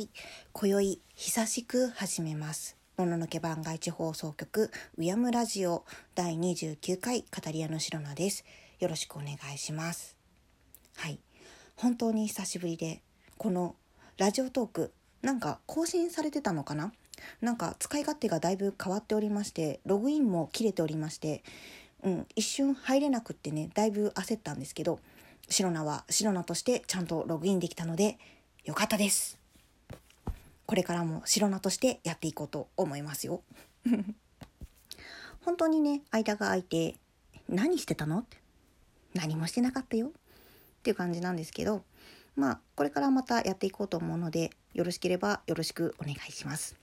はい今宵久しく始めます。もののけ番外地放送局うやむラジオ第29回語り屋の白菜です。よろしくお願いします。はい。本当に久しぶりでこのラジオトークなんか更新されてたのかな？なんか使い勝手がだいぶ変わっておりましてログインも切れておりましてうん一瞬入れなくってねだいぶ焦ったんですけど白菜は白菜としてちゃんとログインできたのでよかったです。これからも白菜としてやっていこうと思いますよ。本当にね間が空いて何してたの？って何もしてなかったよ。っていう感じなんですけどまあこれからまたやっていこうと思うのでよろしければよろしくお願いします。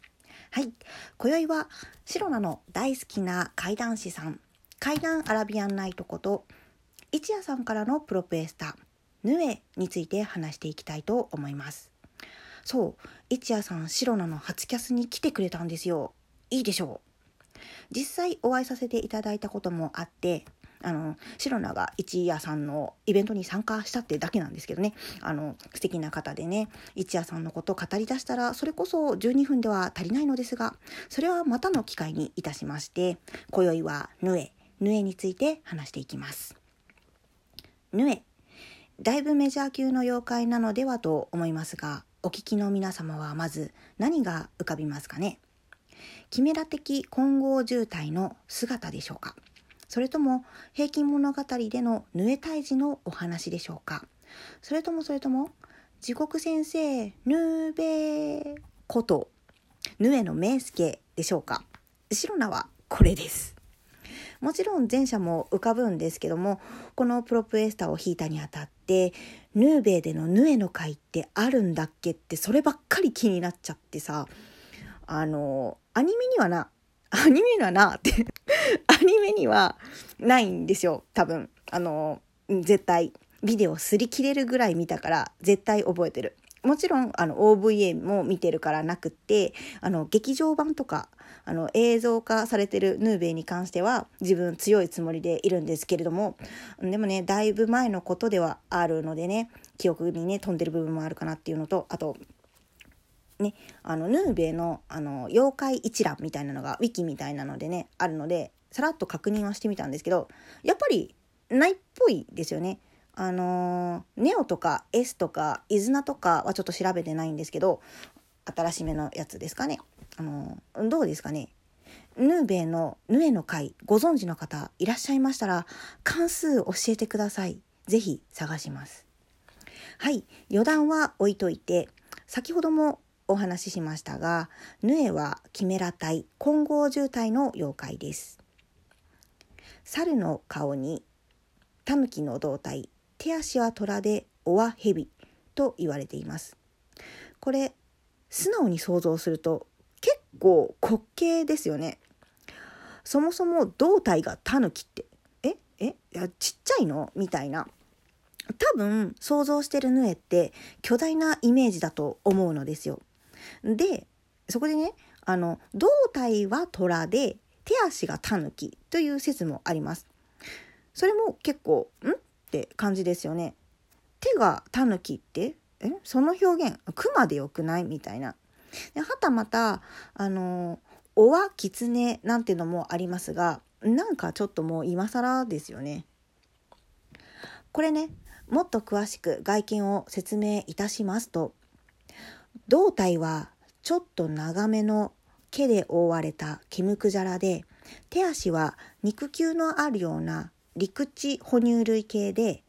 はい。今宵は白菜の大好きな怪談師さん怪談アラビアンナイトこと一夜さんからのプロペースタヌエについて話していきたいと思います。そう。一夜さん白菜の初キャスに来てくれたんですよ。いいでしょう。実際お会いさせていただいたこともあってあの白菜が一夜さんのイベントに参加したってだけなんですけどね。あの素敵な方でね一夜さんのことを語り出したらそれこそ12分では足りないのですがそれはまたの機会にいたしまして今宵はヌエヌエについて話していきます。ヌエだいぶメジャー級の妖怪なのではと思いますがお聞きの皆様はまず何が浮かびますかね？キメラ的混合渋滞の姿でしょうか？それとも平均物語でのヌエ退治のお話でしょうか？それともそれとも地獄先生ヌーベーことヌエの名助でしょうか？白菜はこれです。もちろん前者も浮かぶんですけどもこのプロプエスタを弾いたにあたっててヌーベイでのヌエの会ってあるんだっけってそればっかり気になっちゃってさあのアニメにはなアニメにはなってアニメにはないんですよ多分。あの絶対。ビデオ擦り切れるぐらい見たから絶対覚えてる。もちろんあの OVA も見てるからなくってあの劇場版とかあの映像化されてるヌーベイに関しては自分強いつもりでいるんですけれどもでもねだいぶ前のことではあるのでね記憶にね飛んでる部分もあるかなっていうのとあとね、あのヌーベイのあの妖怪一覧みたいなのがウィキみたいなのでねあるのでさらっと確認はしてみたんですけどやっぱりないっぽいですよね。あのネオとか S とかイズナとかはちょっと調べてないんですけど新しめのやつですかね。あのどうですかねヌーベイのヌエの会ご存知の方いらっしゃいましたら関数教えてください。ぜひ探します。はい、余談は置いといて先ほどもお話ししましたがヌエはキメラ体混合渋滞の妖怪です。猿の顔にタヌキの胴体手足は虎で尾は蛇と言われています。これ素直に想像すると結構滑稽ですよね。そもそも胴体がタヌキってえ？え？やちっちゃいの？みたいな。多分想像してるヌエって巨大なイメージだと思うのですよ。でそこでねあの胴体は虎で手足がタヌキという説もあります。それも結構ん？って感じですよね。手がタヌキってえ？その表現熊でよくない？みたいな。ではたまたあの「おは狐」なんてのもありますがなんかちょっともう今更ですよね。これねもっと詳しく外見を説明いたしますと胴体はちょっと長めの毛で覆われたキムクジャラで手足は肉球のあるような陸地哺乳類系で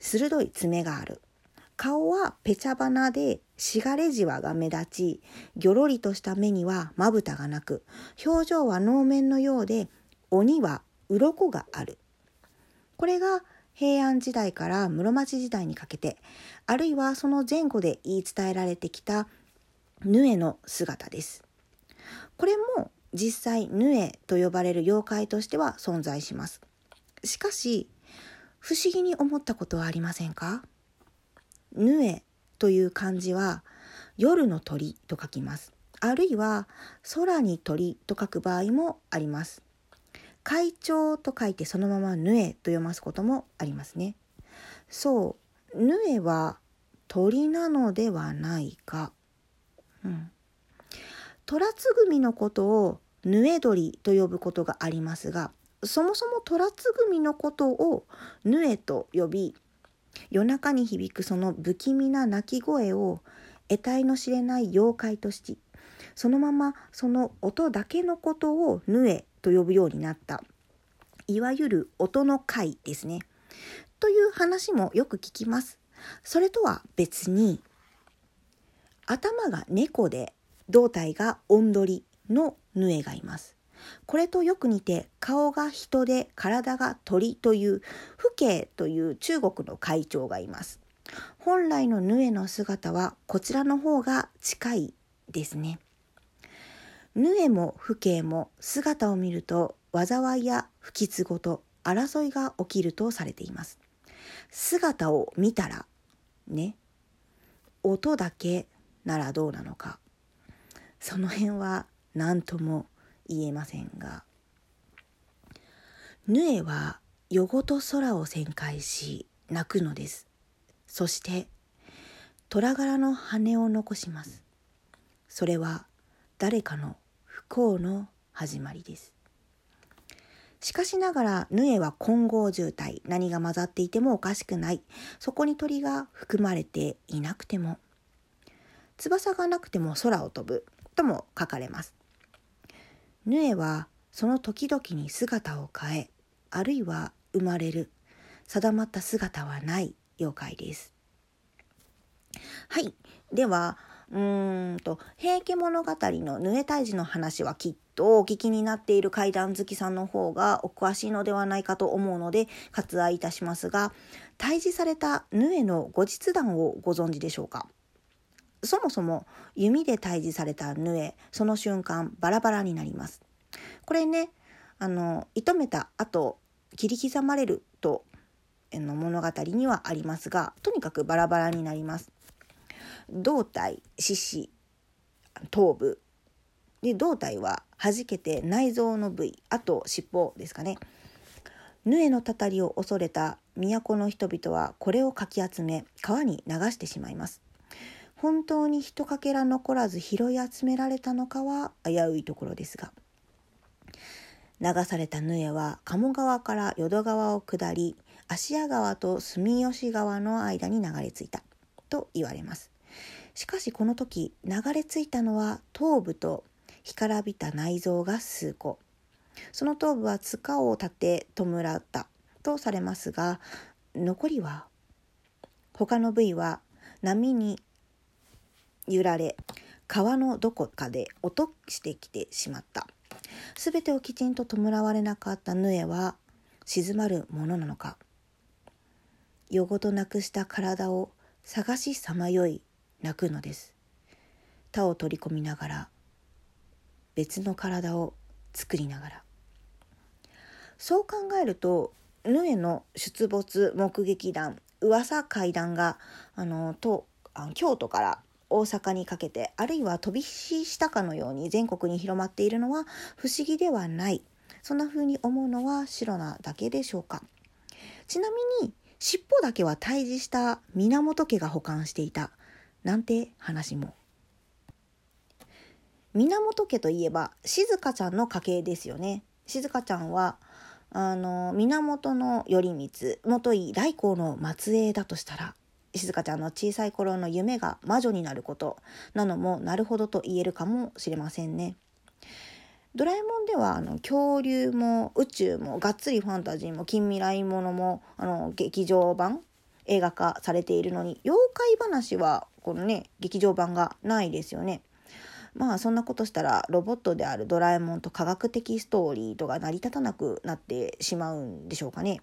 鋭い爪がある。顔はペチャバナでしがれじわが目立ちぎょろりとした目にはまぶたがなく表情は能面のようで鬼は鱗がある。これが平安時代から室町時代にかけてあるいはその前後で言い伝えられてきたヌエの姿です。これも実際ヌエと呼ばれる妖怪としては存在します。しかし不思議に思ったことはありませんか？ヌエという漢字は夜の鳥と書きます。あるいは空に鳥と書く場合もあります。会長と書いてそのままヌエと読ますこともありますね。そうヌエは鳥なのではないか。うん。虎つぐみのことをぬえ鳥と呼ぶことがありますがそもそも虎つぐみのことをぬえと呼び夜中に響くその不気味な鳴き声を得体の知れない妖怪としそのままその音だけのことをぬえと呼ぶようになったいわゆる音の会ですね。という話もよく聞きます。それとは別に頭が猫で胴体がオンドリのヌエがいます。これとよく似て顔が人で体が鳥という父兄という中国の会長がいます。本来のヌエの姿はこちらの方が近いですね。ヌエも父兄も姿を見ると災いや不吉ごと争いが起きるとされています。姿を見たらね音だけならどうなのかその辺は何とも言えませんが。ヌエは夜ごと空を旋回し泣くのです。そして虎柄の羽を残します。それは誰かの不幸の始まりです。しかしながらヌエは混合渋滞何が混ざっていてもおかしくない。そこに鳥が含まれていなくても。翼がなくても空を飛ぶとも書かれます。ヌエはその時々に姿を変えあるいは生まれる。定まった姿はない妖怪です。はい。ではうーんと「平家物語」のヌエ退治の話はきっとお聞きになっている怪談好きさんの方がお詳しいのではないかと思うので割愛いたしますが退治されたヌエの後日談をご存知でしょうか？そもそも弓で退治されたヌエその瞬間バラバラになります。これねあの射止めた後切り刻まれるとの物語にはありますがとにかくバラバラになります。胴体四肢頭部。で胴体は弾けて内臓の部位あと尻尾ですかね。ヌエのたたりを恐れた都の人々はこれをかき集め川に流してしまいます。本当に一かけら残らず拾い集められたのかは危ういところですが。流されたヌエは鴨川から淀川を下り芦屋川と住吉川の間に流れ着いたと言われます。しかしこの時流れ着いたのは頭部と干からびた内臓が数個その頭部は塚を立て弔ったとされますが残りは他の部位は波に揺られ川のどこかで落としてきてしまった。全てをきちんと弔われなかったヌエは静まるものなのか。夜ごとなくした体を探しさまよい泣くのです。他を取り込みながら別の体を作りながら。そう考えるとヌエの出没目撃談噂怪談があのとあ京都から大阪にかけてあるいは飛び火したかのように全国に広まっているのは不思議ではない。そんな風に思うのは白なだけでしょうか。ちなみに尻尾だけは退治した源家が保管していた。なんて話も。源家といえば静香ちゃんの家系ですよね。静香ちゃんはあの源頼光元井大光の末裔だとしたら静香ちゃんの小さい頃の夢が魔女になることなのもなるほどと言えるかもしれませんね。ドラえもんではあの恐竜も宇宙もがっつりファンタジーも近未来ものもあの劇場版映画化されているのに妖怪話はこのね劇場版がないですよね。まあそんなことしたらロボットであるドラえもんと科学的ストーリーとか成り立たなくなってしまうんでしょうかね。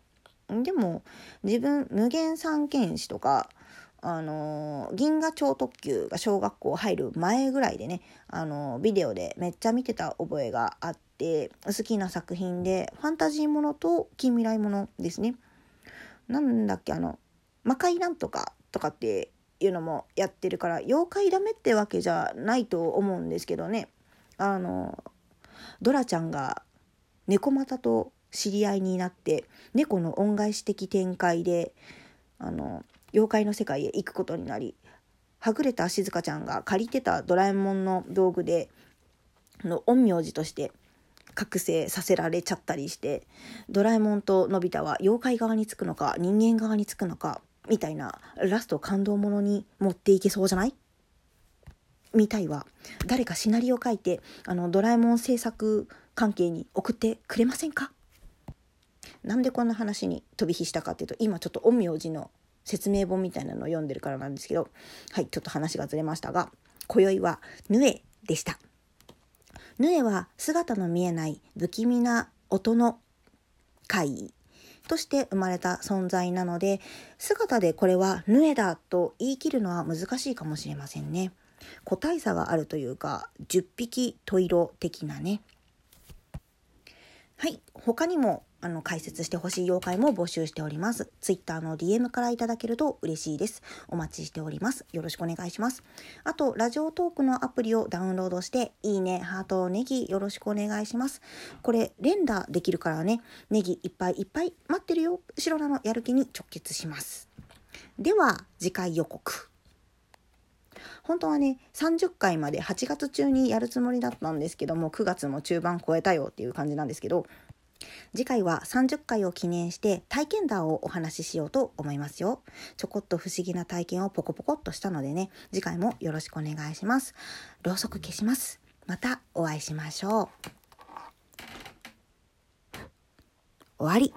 でも自分無限三剣士とかあの銀河超特急が小学校入る前ぐらいでねあのビデオでめっちゃ見てた覚えがあって好きな作品でファンタジーものと近未来ものですね。なんだっけあの魔界なんとかとかっていうのもやってるから妖怪ダメってわけじゃないと思うんですけどねあのドラちゃんが猫又と知り合いになって猫の恩返し的展開であの妖怪の世界へ行くことになりはぐれたしずかちゃんが借りてたドラえもんの道具での陰陽師として覚醒させられちゃったりしてドラえもんとのび太は妖怪側につくのか人間側につくのかみたいなラスト感動ものに持っていけそうじゃない？みたいは誰かシナリオ書いてあのドラえもん制作関係に送ってくれませんか？なんでこんな話に飛び火したかっていうと今ちょっと陰陽師の説明本みたいなのを読んでるからなんですけどはいちょっと話がずれましたが今宵はヌエでした。ヌエは姿の見えない不気味な音の怪異として生まれた存在なので姿でこれはヌエだと言い切るのは難しいかもしれませんね。個体差があるというか10匹十色的なね。はい他にもあの解説してほしい妖怪も募集しております。Twitter の DM からいただけると嬉しいです。お待ちしております。よろしくお願いします。あと、ラジオトークのアプリをダウンロードして、いいね、ハート、ネギよろしくお願いします。これ、連打できるからね、ネギいっぱいいっぱい待ってるよ。後ろのやる気に直結します。では、次回予告。本当はね30回まで8月中にやるつもりだったんですけども9月も中盤超えたよっていう感じなんですけど次回は30回を記念して体験談をお話ししようと思いますよ。ちょこっと不思議な体験をポコポコっとしたのでね、次回もよろしくお願いします。ろうそく消します。またお会いしましょう。終わり。